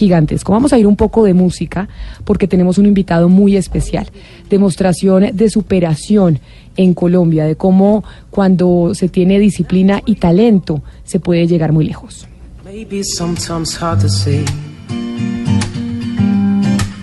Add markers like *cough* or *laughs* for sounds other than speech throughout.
Gigantesco. Vamos a ir un poco de música porque tenemos un invitado muy especial. Demostración de superación en Colombia, de cómo cuando se tiene disciplina y talento se puede llegar muy lejos. Maybe sometimes hard to see.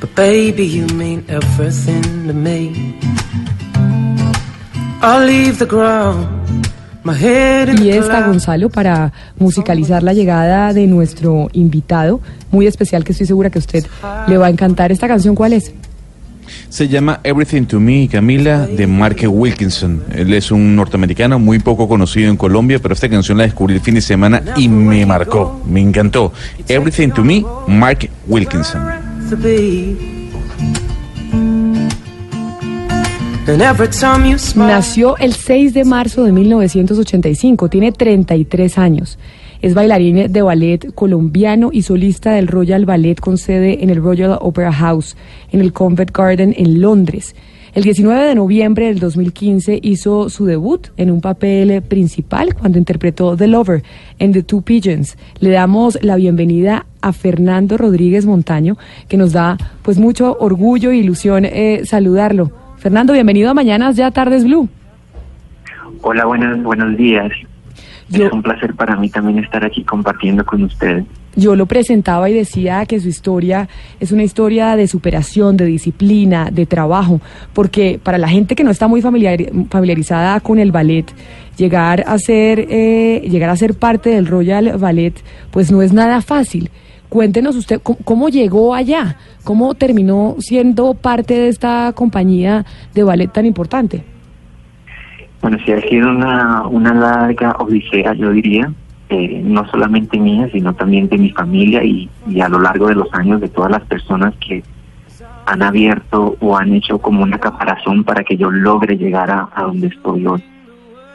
But baby, you mean everything to me. I'll leave the ground. Y clouds. Gonzalo para musicalizar la llegada de nuestro invitado, muy especial que estoy segura que a usted le va a encantar. ¿Esta canción cuál es? Se llama Everything to Me, Camila, de Mark Wilkinson. Él es un norteamericano muy poco conocido en Colombia, pero esta canción la descubrí el fin de semana y me marcó, me encantó. Everything to Me, Mark Wilkinson. Nació el 6 de marzo de 1985, tiene 33 años. Es bailarín de ballet colombiano y solista del Royal Ballet con sede en el Royal Opera House, en el Covent Garden en Londres. El 19 de noviembre del 2015 hizo su debut en un papel principal cuando interpretó The Lover en The Two Pigeons. Le damos la bienvenida a Fernando Rodríguez Montaño, que nos da pues mucho orgullo e ilusión eh, saludarlo. Fernando, bienvenido a Mañanas Ya Tardes Blue. Hola, buenos, buenos días. Yo- Es un placer para mí también estar aquí compartiendo con ustedes. Yo lo presentaba y decía que su historia es una historia de superación, de disciplina, de trabajo, porque para la gente que no está muy familiar- familiarizada con el ballet, llegar a ser eh, llegar a ser parte del Royal Ballet, pues no es nada fácil. Cuéntenos usted cómo, llegó allá, cómo terminó siendo parte de esta compañía de ballet tan importante. Bueno, sí ha sido una, una larga odisea, yo diría, eh, no solamente mía, sino también de mi familia y, a lo largo de los años de todas las personas que han abierto o han hecho como una caparazón para que yo logre llegar a donde estoy hoy.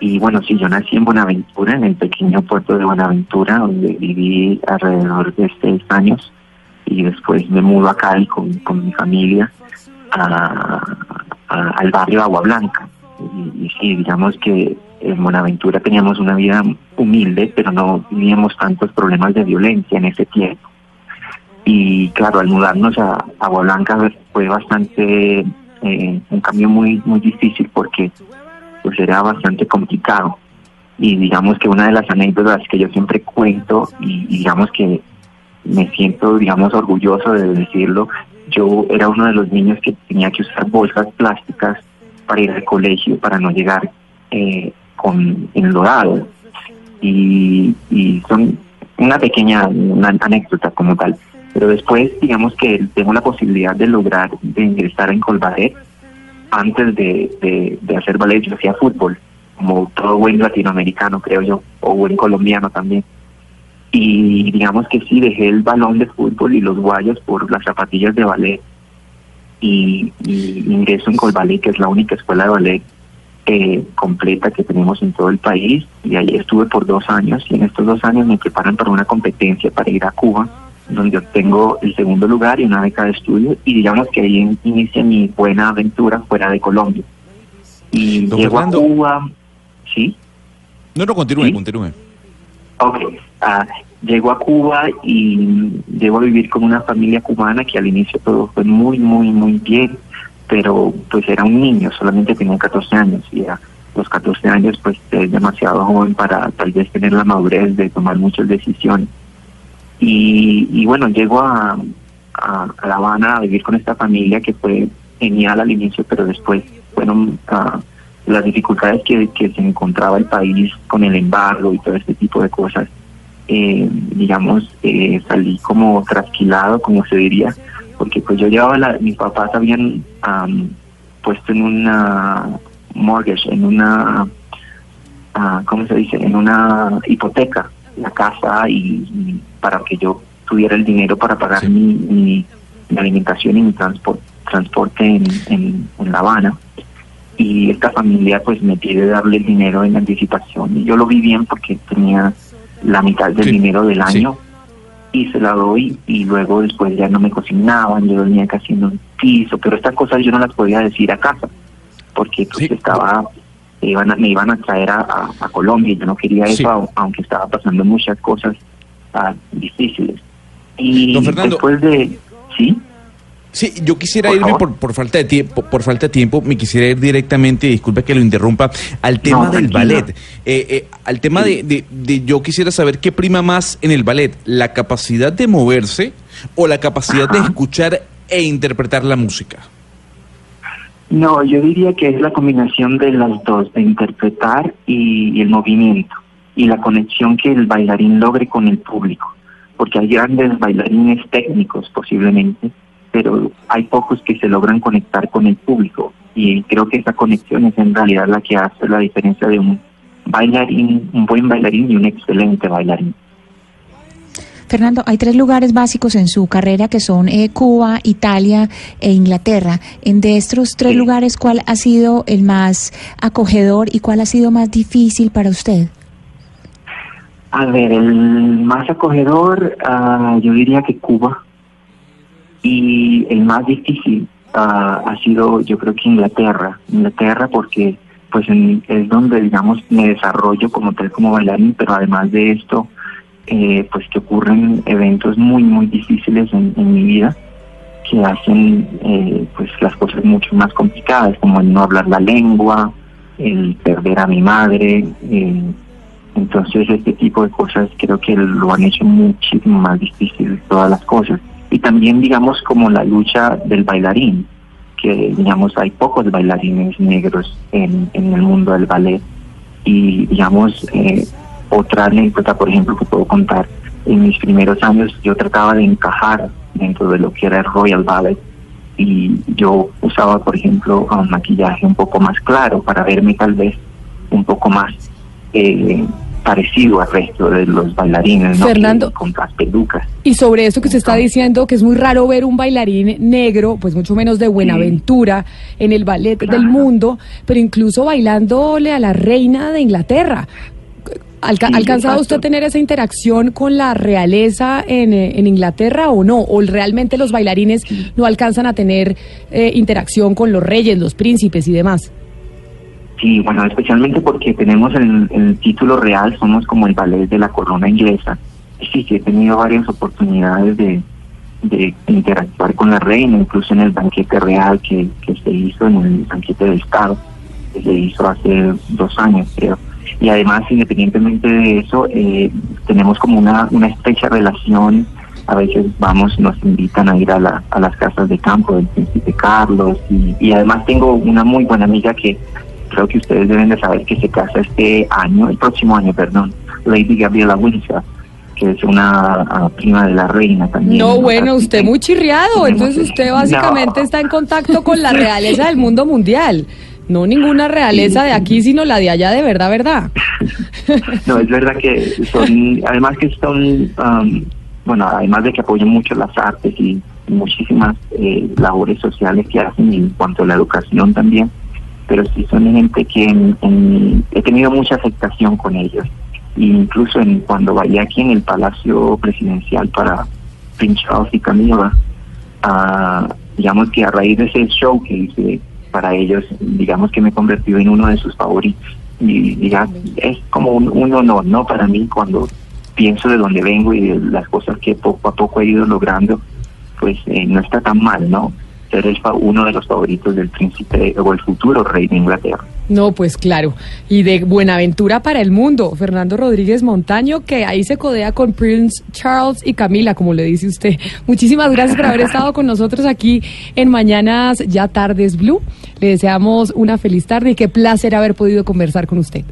Y bueno, sí, yo nací en Buenaventura, en el pequeño puerto de Buenaventura, donde viví alrededor de seis años y después me mudo a Cali con, con mi familia a- a- al barrio Agua Blanca. Y, y sí, digamos que en Buenaventura teníamos una vida humilde, pero no teníamos tantos problemas de violencia en ese tiempo. Y claro, al mudarnos a Agua Blanca fue bastante eh, un cambio muy muy difícil porque pues era bastante complicado. Y digamos que una de las anécdotas que yo siempre cuento y, digamos que me siento, digamos, orgulloso de decirlo. Yo era uno de los niños que tenía que usar bolsas plásticas para ir al colegio, para no llegar eh, con enlodado. Y, y son una pequeña una anécdota como tal. Pero después, digamos que tengo la posibilidad de lograr de ingresar en Colbadet. Antes de, de, hacer ballet, yo hacía fútbol, como todo buen latinoamericano, creo yo, o buen colombiano también. Y digamos que sí dejé el balón de fútbol y los guayos por las zapatillas de ballet. Y, y ingreso en Colballet que es la única escuela de ballet eh, completa que tenemos en todo el país. Y ahí estuve por dos años y en estos dos años me preparan para una competencia para ir a Cuba donde obtengo el segundo lugar y una beca de estudio y digamos que ahí in- inicia mi buena aventura fuera de Colombia y Don llego Fernando. a Cuba sí No, no, continúe, ¿Sí? continúe. Ok, ah, llego a Cuba y llego a vivir con una familia cubana que al inicio todo fue muy, muy, muy bien, pero pues era un niño, solamente tenía 14 años y a los 14 años pues es demasiado joven para tal vez tener la madurez de tomar muchas decisiones. Y, y bueno, llego a, La Habana a vivir con esta familia que fue genial al inicio, pero después fueron ah, las dificultades que, se encontraba el país con el embargo y todo este tipo de cosas. Eh, digamos, eh, salí como trasquilado, como se diría, porque pues yo llevaba, la, mis papás habían am, puesto en una mortgage, en una, ah, ¿cómo se dice? En una hipoteca la casa y, y para que yo tuviera el dinero para pagar Sí. mi, mi- mi alimentación y mi transpor- transporte en, en, en La Habana. Y esta familia pues me pide darle el dinero en anticipación. Y yo lo vi bien porque tenía la mitad del Sí, dinero del sí. año y se la doy y luego después ya no me cocinaban, yo dormía casi en un piso, pero estas cosas yo no las podía decir a casa porque pues Sí. estaba me iban a, me iban a traer a, a- a Colombia y yo no quería eso au- aunque estaba pasando muchas cosas difíciles y Don Fernando. después de sí Sí, yo quisiera Por irme por, por falta de tiempo, por falta de tiempo, me quisiera ir directamente, disculpe que lo interrumpa, al tema del ballet. Eh, eh, al tema Sí. de, de- de- yo quisiera saber qué prima más en el ballet, la capacidad de moverse o la capacidad de escuchar e interpretar la música. No, yo diría que es la combinación de las dos, de interpretar y, y el movimiento y la conexión que el bailarín logre con el público, porque hay grandes bailarines técnicos posiblemente, pero hay pocos que se logran conectar con el público y creo que esa conexión es en realidad la que hace la diferencia de un bailarín, un buen bailarín y un excelente bailarín. Fernando, hay tres lugares básicos en su carrera que son eh, Cuba, Italia e Inglaterra. En de estos tres Sí. lugares, ¿cuál ha sido el más acogedor y cuál ha sido más difícil para usted? A ver, el más acogedor, ah, yo diría que Cuba. Y el más difícil ah, ha sido, yo creo que Inglaterra. Inglaterra porque pues en- es donde, digamos, me desarrollo como tal como bailarín, pero además de esto, eh, pues que ocurren eventos muy, muy difíciles en, en mi vida que hacen eh, pues las cosas mucho más complicadas, como el no hablar la lengua, el perder a mi madre, eh, entonces este tipo de cosas creo que lo han hecho muchísimo más difícil todas las cosas. Y también digamos como la lucha del bailarín, que digamos hay pocos bailarines negros en, en el mundo del ballet. Y digamos eh, otra anécdota, por ejemplo, que puedo contar, en mis primeros años yo trataba de encajar dentro de lo que era el Royal Ballet y yo usaba, por ejemplo, un maquillaje un poco más claro para verme tal vez un poco más eh, parecido al resto de los bailarines, ¿no? Fernando. Con las pelucas. Y sobre eso que usted está diciendo, que es muy raro ver un bailarín negro, pues mucho menos de Buenaventura, en el ballet Claro. del mundo, pero incluso bailándole a la reina de Inglaterra. Alca- Sí, ¿Ha alcanzado exacto. usted a tener esa interacción con la realeza en, eh, en Inglaterra o no? ¿O realmente los bailarines no alcanzan a tener eh, interacción con los reyes, los príncipes y demás? Sí, bueno, especialmente porque tenemos el, el título real, somos como el ballet de la corona inglesa. Sí, que he tenido varias oportunidades de, de interactuar con la reina, incluso en el banquete real que, que se hizo, en el banquete del Estado, que se hizo hace dos años, creo. Y además, independientemente de eso, eh, tenemos como una, una estrecha relación. A veces vamos, nos invitan a ir a, la, a las casas de campo del príncipe Carlos. Y, y además tengo una muy buena amiga que creo que ustedes deben de saber que se casa este año, el próximo año, perdón, Lady Gabriela Windsor, que es una ah, prima de la reina también. No, ¿no? bueno, usted muy chirriado, entonces usted *laughs* básicamente No. está en contacto con la realeza del mundo mundial. No ninguna realeza de aquí, sino la de allá de verdad, verdad. *laughs* No, es verdad que son, además que son, um, bueno, además de que apoyan mucho las artes y muchísimas eh, labores sociales que hacen en cuanto a la educación también, pero sí son gente que he tenido mucha aceptación con ellos. E incluso en, cuando bailé aquí en el Palacio Presidencial para Prince Charles y Camila, ah, digamos que a raíz de ese show que hice para ellos, digamos que me he convertido en uno de sus favoritos. Y diga, es como un, un honor, ¿no? Para mí cuando pienso de dónde vengo y de las cosas que poco a poco he ido logrando, pues eh, no está tan mal, ¿no? Ser uno de los favoritos del príncipe o el futuro rey de Inglaterra. No, pues claro. Y de Buenaventura para el mundo, Fernando Rodríguez Montaño, que ahí se codea con Prince Charles y Camila, como le dice usted. Muchísimas gracias por haber estado con nosotros aquí en Mañanas Ya Tardes Blue. Le deseamos una feliz tarde y qué placer haber podido conversar con usted.